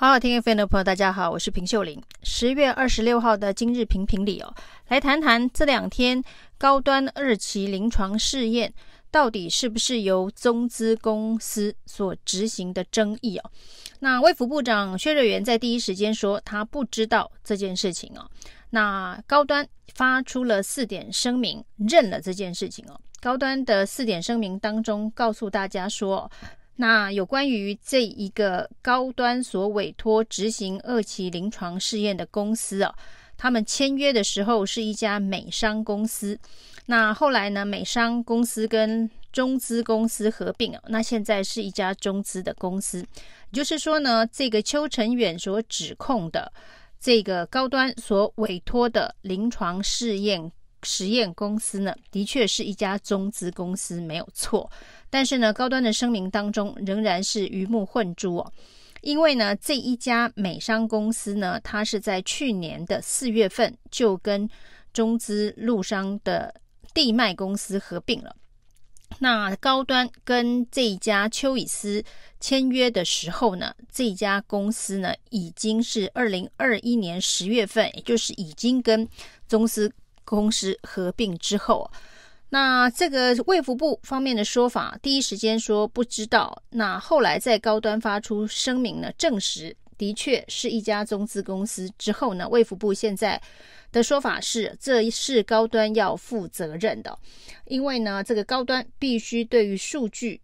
好好听 FM 的朋友，大家好，我是平秀玲。十月二十六号的今日评评理哦，来谈谈这两天高端二期临床试验到底是不是由中资公司所执行的争议哦。那卫福部长薛瑞元在第一时间说他不知道这件事情哦。那高端发出了四点声明，认了这件事情哦。高端的四点声明当中告诉大家说。那有关于这一个高端所委托执行二期临床试验的公司啊，他们签约的时候是一家美商公司，那后来呢，美商公司跟中资公司合并啊，那现在是一家中资的公司，也就是说呢，这个邱成远所指控的这个高端所委托的临床试验实验公司呢，的确是一家中资公司，没有错。但是呢，高端的声明当中仍然是鱼目混珠哦，因为呢，这一家美商公司呢，它是在去年的四月份就跟中资陆商的地脉公司合并了。那高端跟这一家丘以斯签约的时候呢，这家公司呢已经是二零二一年十月份，也就是已经跟中资公司合并之后。那这个卫福部方面的说法，第一时间说不知道。那后来在高端发出声明呢，证实的确是一家中资公司之后呢，卫福部现在的说法是，这是高端要负责任的，因为呢，这个高端必须对于数据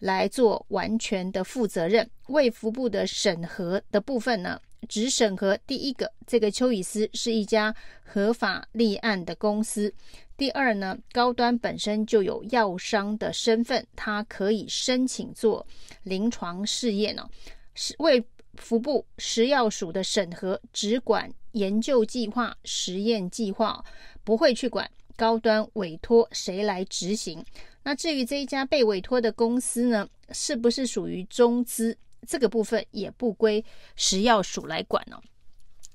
来做完全的负责任。卫福部的审核的部分呢，只审核第一个，这个丘以斯是一家合法立案的公司。第二呢，高端本身就有药商的身份，它可以申请做临床试验哦。是卫服部食药署的审核，只管研究计划、实验计划，不会去管高端委托谁来执行。那至于这一家被委托的公司呢，是不是属于中资？这个部分也不归食药署来管哦。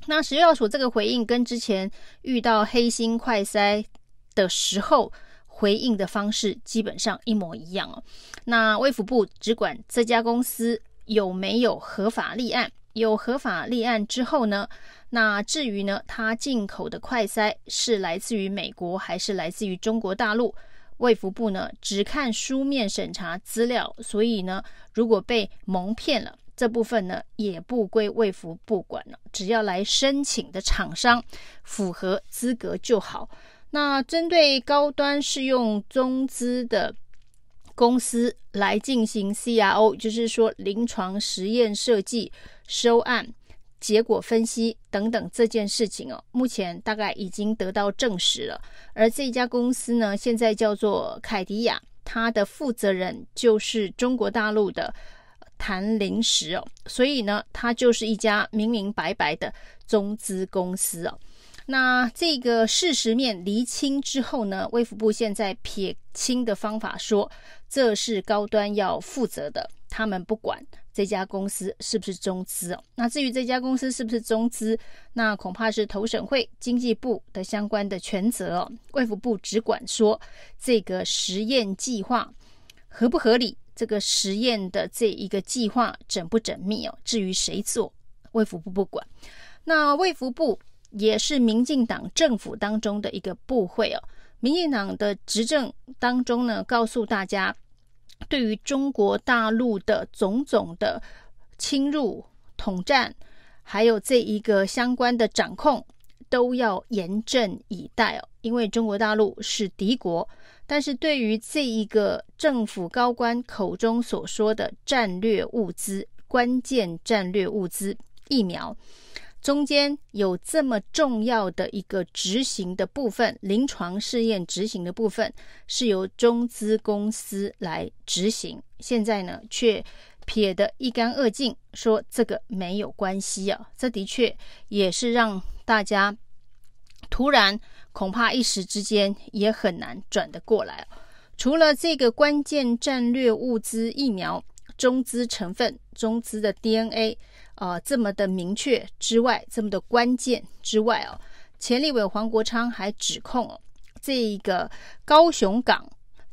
那食药署这个回应跟之前遇到黑心快筛。的时候回应的方式基本上一模一样哦。那卫福部只管这家公司有没有合法立案，有合法立案之后呢，那至于呢，它进口的快筛是来自于美国还是来自于中国大陆，卫福部呢只看书面审查资料，所以呢，如果被蒙骗了，这部分呢也不归卫福部管了，只要来申请的厂商符合资格就好。那针对高端是用中资的公司来进行 CRO，就是说临床实验设计、收案、结果分析等等这件事情哦，目前大概已经得到证实了。而这家公司呢，现在叫做凯迪亚，它的负责人就是中国大陆的谭灵石哦，所以呢，它就是一家明明白白的中资公司哦。那这个事实面厘清之后呢，卫福部现在撇清的方法说，这是高端要负责的，他们不管这家公司是不是中资哦。那至于这家公司是不是中资，那恐怕是投审会、经济部的相关的权责哦。卫福部只管说这个实验计划合不合理，这个实验的这一个计划缜不缜密哦。至于谁做，卫福部不管。那卫福部。也是民进党政府当中的一个部会哦。民进党的执政当中呢，告诉大家，对于中国大陆的种种的侵入、统战，还有这一个相关的掌控，都要严阵以待哦。因为中国大陆是敌国，但是对于这一个政府高官口中所说的战略物资、关键战略物资疫苗。中间有这么重要的一个执行的部分，临床试验执行的部分是由中资公司来执行。现在呢，却撇得一干二净，说这个没有关系啊。这的确也是让大家突然恐怕一时之间也很难转得过来。除了这个关键战略物资疫苗中资成分、中资的 DNA。啊、这么的明确之外，这么的关键之外哦，前立委黄国昌还指控哦，这一个高雄港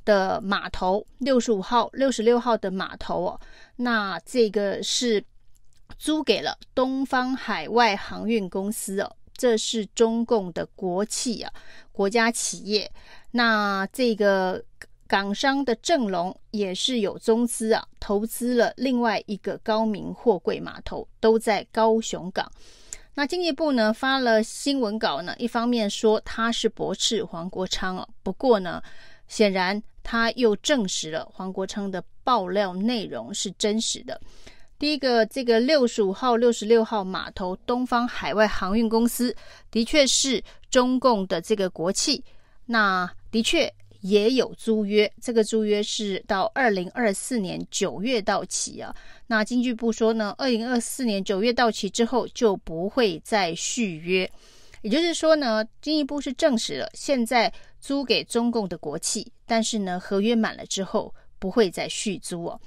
的码头六十五号、六十六号的码头哦，那这个是租给了东方海外航运公司哦，这是中共的国企啊，国家企业。那这个港商的正隆也是有中资啊，投资了另外一个高明货柜码头，都在高雄港。那经济部呢发了新闻稿呢，一方面说他是驳斥黄国昌啊，不过呢，显然他又证实了黄国昌的爆料内容是真实的。第一个，这个六十五号、六十六号码头东方海外航运公司的确是中共的这个国企，那的确。也有租约，这个租约是到二零二四年九月到期啊。那经济部说呢，二零二四年九月到期之后就不会再续约，也就是说呢，经济部是证实了现在租给中共的国企，但是呢，合约满了之后不会再续租哦。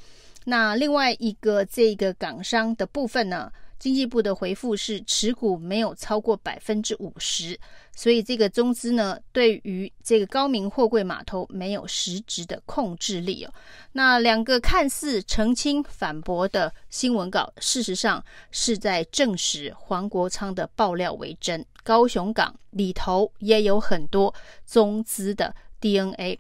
那另外一个这个港商的部分呢？经济部的回复是持股没有超过百分之五十，所以这个中资呢，对于这个高明货柜码头没有实质的控制力哦。那两个看似澄清反驳的新闻稿，事实上是在证实黄国昌的爆料为真。高雄港里头也有很多中资的 DNA。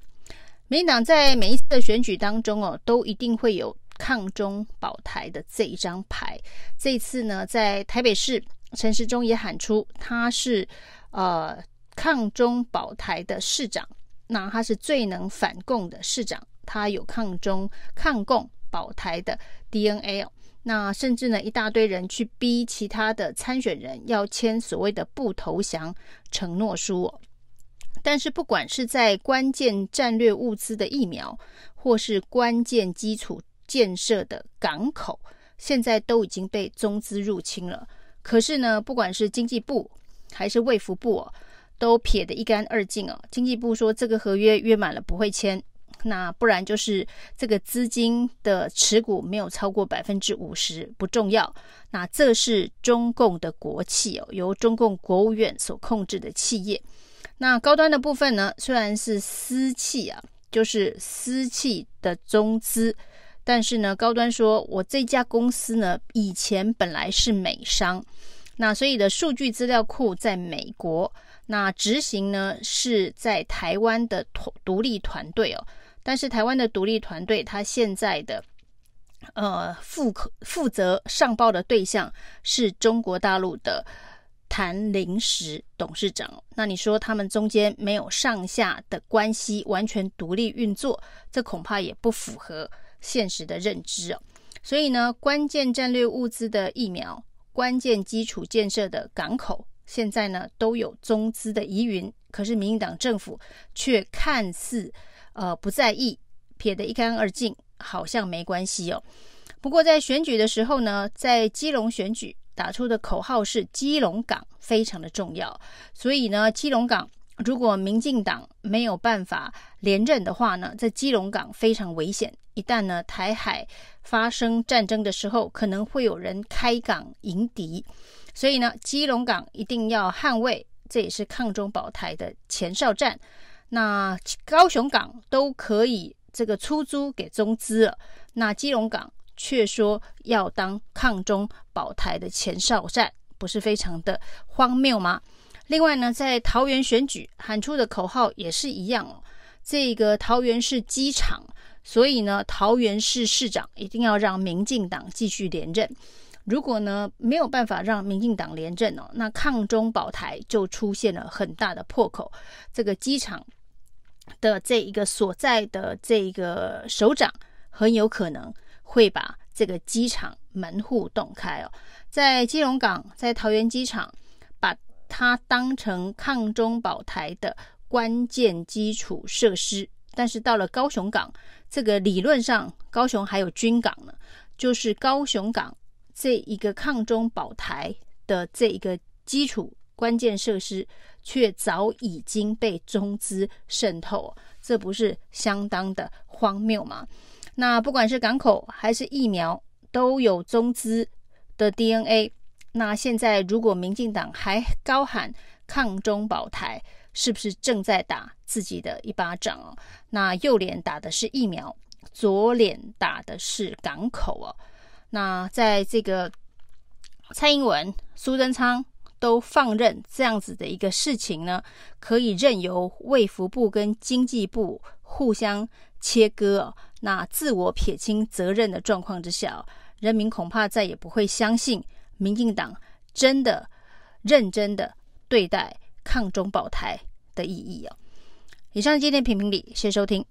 民党在每一次的选举当中哦，都一定会有。抗中保台的这一张牌，这次呢，在台北市，陈时中也喊出他是呃抗中保台的市长，那他是最能反共的市长，他有抗中抗共保台的 DNA。那甚至呢，一大堆人去逼其他的参选人要签所谓的不投降承诺书。但是不管是在关键战略物资的疫苗，或是关键基础。建设的港口现在都已经被中资入侵了，可是呢，不管是经济部还是卫福部哦，都撇得一干二净哦。经济部说这个合约约满了不会签，那不然就是这个资金的持股没有超过百分之五十不重要。那这是中共的国企哦，由中共国务院所控制的企业。那高端的部分呢，虽然是私企啊，就是私企的中资。但是呢，高端说，我这家公司呢，以前本来是美商，那所以的数据资料库在美国，那执行呢是在台湾的独独立团队哦。但是台湾的独立团队，他现在的呃负负责上报的对象是中国大陆的谭临时董事长。那你说他们中间没有上下的关系，完全独立运作，这恐怕也不符合。现实的认知哦，所以呢，关键战略物资的疫苗、关键基础建设的港口，现在呢都有中资的疑云。可是民进党政府却看似呃不在意，撇得一干二净，好像没关系哦。不过在选举的时候呢，在基隆选举打出的口号是“基隆港”非常的重要，所以呢，基隆港。如果民进党没有办法连任的话呢，在基隆港非常危险。一旦呢台海发生战争的时候，可能会有人开港迎敌，所以呢基隆港一定要捍卫，这也是抗中保台的前哨战。那高雄港都可以这个出租给中资了，那基隆港却说要当抗中保台的前哨战，不是非常的荒谬吗？另外呢，在桃园选举喊出的口号也是一样哦。这个桃园市机场，所以呢，桃园市市长一定要让民进党继续连任。如果呢没有办法让民进党连任哦，那抗中保台就出现了很大的破口。这个机场的这一个所在的这一个首长很有可能会把这个机场门户洞开哦。在基隆港，在桃园机场。它当成抗中保台的关键基础设施，但是到了高雄港，这个理论上高雄还有军港呢，就是高雄港这一个抗中保台的这一个基础关键设施，却早已经被中资渗透，这不是相当的荒谬吗？那不管是港口还是疫苗，都有中资的 DNA。那现在，如果民进党还高喊抗中保台，是不是正在打自己的一巴掌哦？那右脸打的是疫苗，左脸打的是港口哦。那在这个蔡英文、苏贞昌都放任这样子的一个事情呢，可以任由卫福部跟经济部互相切割哦，那自我撇清责任的状况之下，人民恐怕再也不会相信民进党真的认真的对待抗中保台的意义哦。以上今天评评理，谢谢收听。